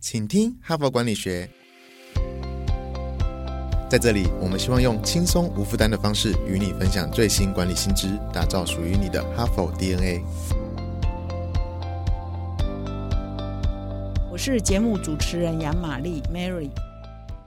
请听哈佛管理学。在这里，我们希望用轻松无负担的方式与你分享最新管理新知，打造属于你的哈佛 DNA。我是节目主持人杨玛丽 Mary。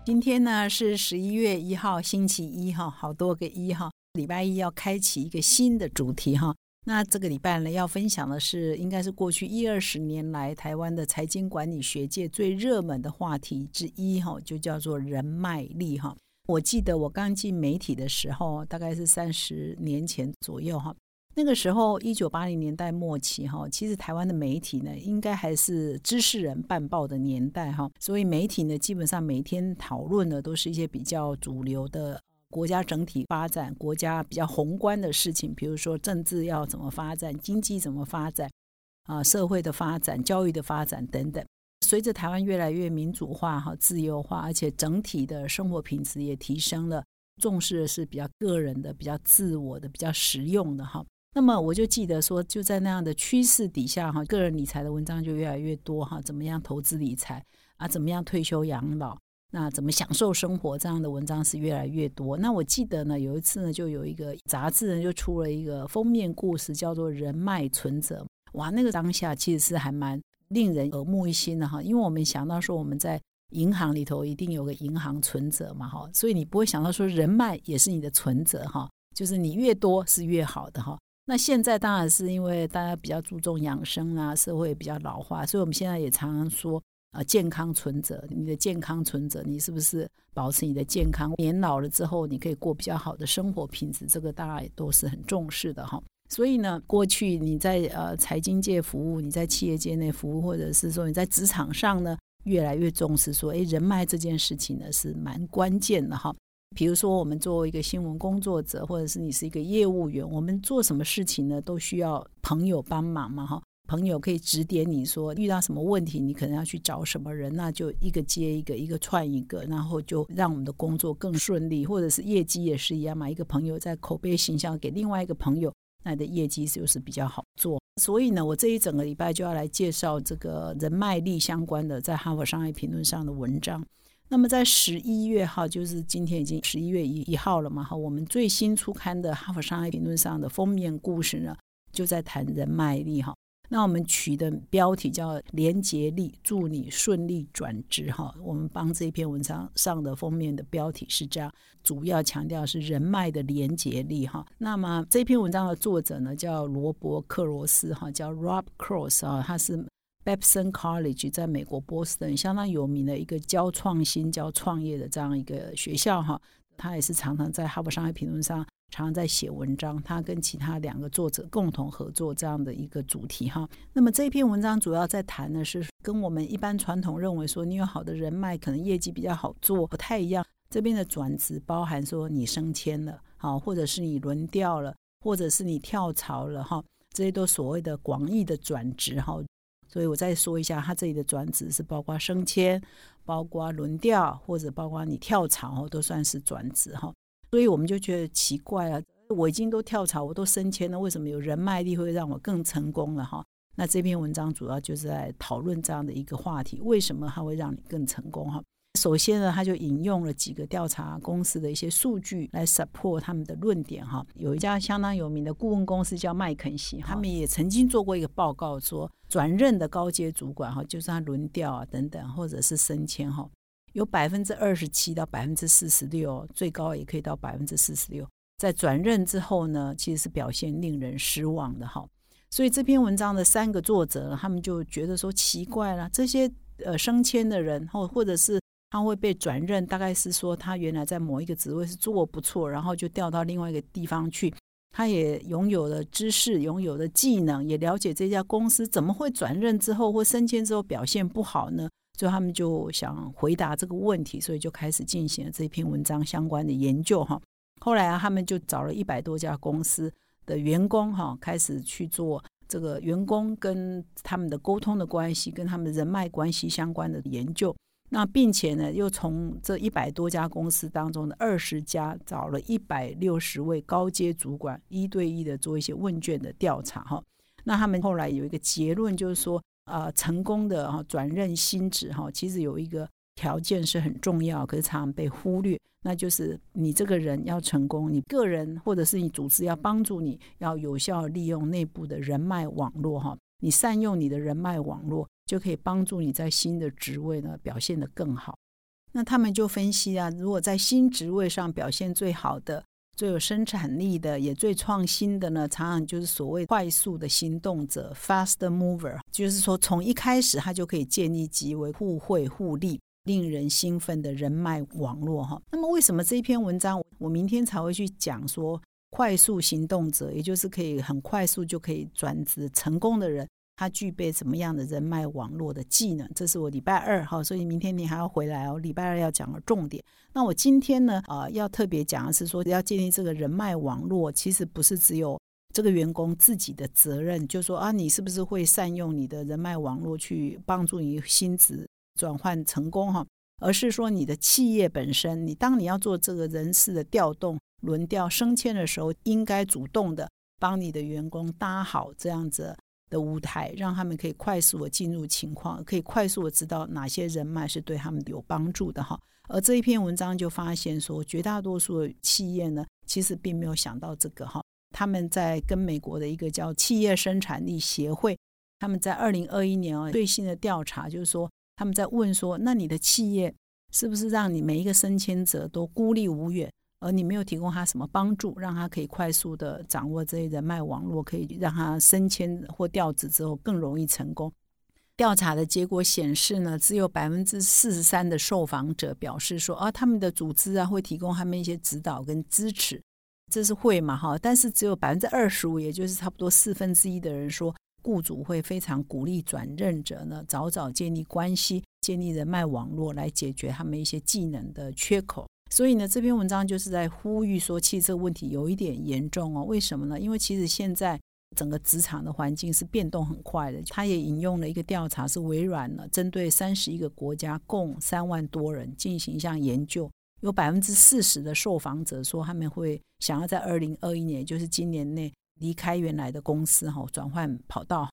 今天呢是十一月一号，星期一哈，好多个一哈，礼拜一要开启一个新的主题哈。那这个礼拜呢，要分享的是，应该是过去一二十年来台湾的财经管理学界最热门的话题之一哈，就叫做人脉力哈。我记得我刚进媒体的时候，大概是三十年前左右哈。那个时候，一九八零年代末期哈，其实台湾的媒体呢，应该还是知识人办报的年代哈。所以媒体呢，基本上每天讨论的都是一些比较主流的。国家整体发展，国家比较宏观的事情，比如说政治要怎么发展，经济怎么发展，啊，社会的发展，教育的发展等等。随着台湾越来越民主化、哈自由化，而且整体的生活品质也提升了，重视的是比较个人的、比较自我的、比较实用的哈。那么我就记得说，就在那样的趋势底下哈，个人理财的文章就越来越多哈，怎么样投资理财啊，怎么样退休养老。那怎么享受生活？这样的文章是越来越多。那我记得呢，有一次呢，就有一个杂志呢，就出了一个封面故事，叫做《人脉存折》。哇，那个当下其实是还蛮令人耳目一新的哈，因为我们想到说我们在银行里头一定有个银行存折嘛哈，所以你不会想到说人脉也是你的存折哈，就是你越多是越好的哈。那现在当然是因为大家比较注重养生啊，社会比较老化，所以我们现在也常常说。啊，健康存折，你的健康存折，你是不是保持你的健康？年老了之后，你可以过比较好的生活品质，这个大家也都是很重视的哈。所以呢，过去你在呃财经界服务，你在企业界内服务，或者是说你在职场上呢，越来越重视说，哎，人脉这件事情呢是蛮关键的哈。比如说，我们作为一个新闻工作者，或者是你是一个业务员，我们做什么事情呢，都需要朋友帮忙嘛哈。朋友可以指点你说遇到什么问题，你可能要去找什么人，那就一个接一个，一个串一个，然后就让我们的工作更顺利，或者是业绩也是一样嘛。一个朋友在口碑形象给另外一个朋友，那你的业绩就是比较好做。所以呢，我这一整个礼拜就要来介绍这个人脉力相关的在哈佛商业评论上的文章。那么在十一月哈，就是今天已经十一月一一号了嘛，哈，我们最新出刊的哈佛商业评论上的封面故事呢，就在谈人脉力哈。那我们取的标题叫“连接力，祝你顺利转职”哈。我们帮这篇文章上的封面的标题是这样，主要强调是人脉的连接力哈。那么这篇文章的作者呢叫罗伯克罗斯哈，叫 Rob Cross 啊，他是 Babson College 在美国波士顿相当有名的一个教创新、教创业的这样一个学校哈。他也是常常在《哈佛商业评论》上。常常在写文章，他跟其他两个作者共同合作这样的一个主题哈。那么这篇文章主要在谈的是跟我们一般传统认为说你有好的人脉，可能业绩比较好做不太一样。这边的转职包含说你升迁了，好，或者是你轮调了，或者是你跳槽了哈，这些都所谓的广义的转职哈。所以我再说一下，他这里的转职是包括升迁、包括轮调或者包括你跳槽哦都算是转职哈。所以我们就觉得奇怪啊，我已经都跳槽，我都升迁了，为什么有人脉力会让我更成功了哈？那这篇文章主要就是在讨论这样的一个话题，为什么它会让你更成功哈？首先呢，他就引用了几个调查公司的一些数据来 support 他们的论点哈。有一家相当有名的顾问公司叫麦肯锡，他们也曾经做过一个报告说，转任的高阶主管哈，就是他轮调啊等等，或者是升迁哈。有百分之二十七到百分之四十六，最高也可以到百分之四十六。在转任之后呢，其实是表现令人失望的哈。所以这篇文章的三个作者，他们就觉得说奇怪了，这些呃升迁的人，或或者是他会被转任，大概是说他原来在某一个职位是做不错，然后就调到另外一个地方去，他也拥有了知识，拥有了技能，也了解这家公司怎么会转任之后或升迁之后表现不好呢？所以他们就想回答这个问题，所以就开始进行了这篇文章相关的研究哈。后来啊，他们就找了一百多家公司的员工哈，开始去做这个员工跟他们的沟通的关系、跟他们人脉关系相关的研究。那并且呢，又从这一百多家公司当中的二十家找了一百六十位高阶主管，一对一的做一些问卷的调查哈。那他们后来有一个结论，就是说。呃成功的哈转任新职哈，其实有一个条件是很重要，可是常常被忽略，那就是你这个人要成功，你个人或者是你组织要帮助你，要有效利用内部的人脉网络哈，你善用你的人脉网络，就可以帮助你在新的职位呢表现得更好。那他们就分析啊，如果在新职位上表现最好的。最有生产力的，也最创新的呢，常常就是所谓快速的行动者 （fast mover），就是说从一开始他就可以建立极为互惠互利、令人兴奋的人脉网络哈。那么为什么这一篇文章我明天才会去讲说快速行动者，也就是可以很快速就可以转职成功的人？他具备什么样的人脉网络的技能？这是我礼拜二哈，所以明天你还要回来哦。礼拜二要讲的重点。那我今天呢，啊，要特别讲的是说，要建立这个人脉网络，其实不是只有这个员工自己的责任，就说啊，你是不是会善用你的人脉网络去帮助你薪资转换成功哈？而是说你的企业本身，你当你要做这个人事的调动、轮调、升迁的时候，应该主动的帮你的员工搭好这样子。的舞台，让他们可以快速的进入情况，可以快速的知道哪些人脉是对他们有帮助的哈。而这一篇文章就发现说，绝大多数的企业呢，其实并没有想到这个哈。他们在跟美国的一个叫企业生产力协会，他们在二零二一年啊最新的调查，就是说他们在问说，那你的企业是不是让你每一个升迁者都孤立无援？而你没有提供他什么帮助，让他可以快速的掌握这些人脉网络，可以让他升迁或调职之后更容易成功。调查的结果显示呢，只有百分之四十三的受访者表示说，啊，他们的组织啊会提供他们一些指导跟支持，这是会嘛哈？但是只有百分之二十五，也就是差不多四分之一的人说，雇主会非常鼓励转任者呢早早建立关系，建立人脉网络来解决他们一些技能的缺口。所以呢，这篇文章就是在呼吁说，其实这个问题有一点严重哦。为什么呢？因为其实现在整个职场的环境是变动很快的。他也引用了一个调查，是微软呢针对三十一个国家共三万多人进行一项研究，有百分之四十的受访者说他们会想要在二零二一年，就是今年内离开原来的公司哈，转换跑道。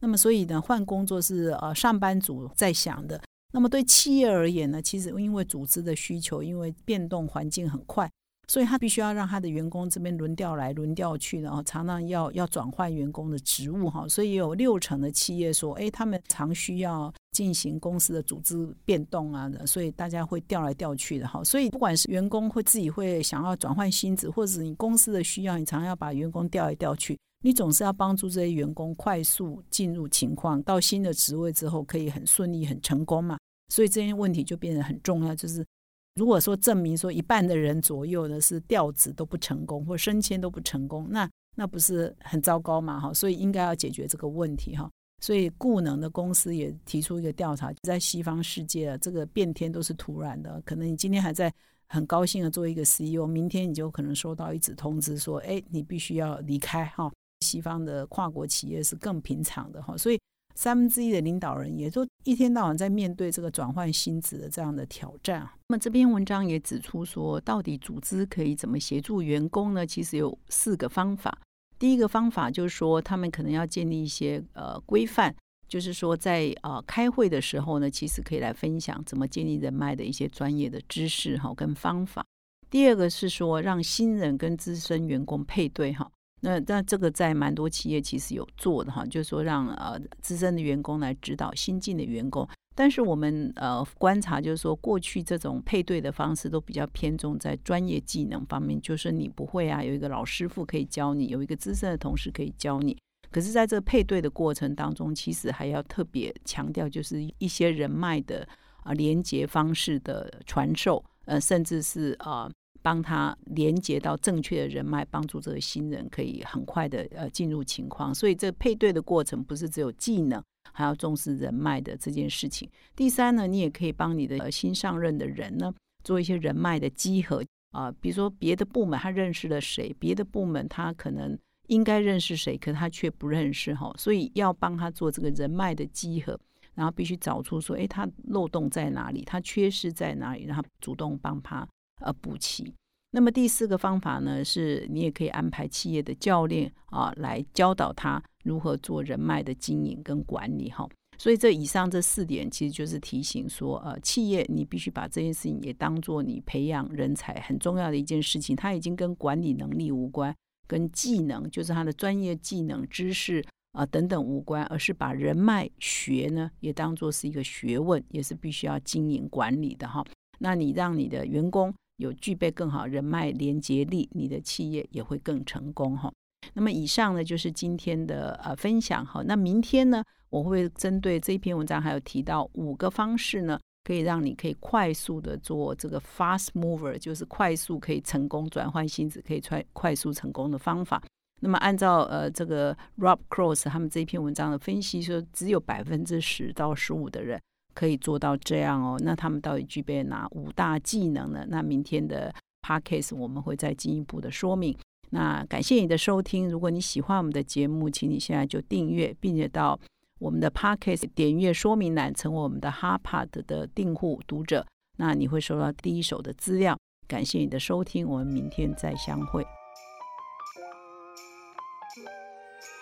那么所以呢，换工作是呃上班族在想的。那么对企业而言呢，其实因为组织的需求，因为变动环境很快，所以他必须要让他的员工这边轮调来轮调去，然后常常要要转换员工的职务哈。所以有六成的企业说，哎，他们常需要进行公司的组织变动啊，所以大家会调来调去的哈。所以不管是员工会自己会想要转换薪资，或者你公司的需要，你常常要把员工调来调去，你总是要帮助这些员工快速进入情况，到新的职位之后可以很顺利、很成功嘛。所以这些问题就变得很重要，就是如果说证明说一半的人左右的是调职都不成功，或升迁都不成功，那那不是很糟糕嘛？哈，所以应该要解决这个问题哈。所以固能的公司也提出一个调查，在西方世界啊，这个变天都是突然的，可能你今天还在很高兴的做一个 CEO，明天你就可能收到一纸通知说，哎，你必须要离开哈。西方的跨国企业是更平常的哈，所以。三分之一的领导人也都一天到晚在面对这个转换薪资的这样的挑战。那么这篇文章也指出说，到底组织可以怎么协助员工呢？其实有四个方法。第一个方法就是说，他们可能要建立一些呃规范，就是说在呃开会的时候呢，其实可以来分享怎么建立人脉的一些专业的知识哈跟方法。第二个是说，让新人跟资深员工配对哈。那那这个在蛮多企业其实有做的哈，就是说让呃资深的员工来指导新进的员工。但是我们呃观察就是说，过去这种配对的方式都比较偏重在专业技能方面，就是你不会啊，有一个老师傅可以教你，有一个资深的同事可以教你。可是在这个配对的过程当中，其实还要特别强调，就是一些人脉的啊连接方式的传授，呃，甚至是啊。帮他连接到正确的人脉，帮助这个新人可以很快的呃进入情况。所以这配对的过程不是只有技能，还要重视人脉的这件事情。第三呢，你也可以帮你的新上任的人呢做一些人脉的集合啊，比如说别的部门他认识了谁，别的部门他可能应该认识谁，可他却不认识哈，所以要帮他做这个人脉的集合，然后必须找出说，哎，他漏洞在哪里，他缺失在哪里，然后主动帮他。呃，补齐。那么第四个方法呢，是你也可以安排企业的教练啊，来教导他如何做人脉的经营跟管理哈。所以这以上这四点，其实就是提醒说，呃，企业你必须把这件事情也当做你培养人才很重要的一件事情。它已经跟管理能力无关，跟技能，就是他的专业技能、知识啊等等无关，而是把人脉学呢也当做是一个学问，也是必须要经营管理的哈。那你让你的员工有具备更好人脉连接力，你的企业也会更成功哈。那么以上呢就是今天的呃分享哈。那明天呢，我会针对这一篇文章还有提到五个方式呢，可以让你可以快速的做这个 fast mover，就是快速可以成功转换心智，可以快快速成功的方法。那么按照呃这个 Rob Cross 他们这篇文章的分析说，只有百分之十到十五的人可以做到这样哦。那他们到底具备哪五大技能呢？那明天的 Podcast 我们会再进一步的说明。那感谢你的收听，如果你喜欢我们的节目，请你现在就订阅，并且到我们的 Podcast 点阅说明栏，成为我们的 Harpad 的订户读者，那你会收到第一手的资料。感谢你的收听，我们明天再相会。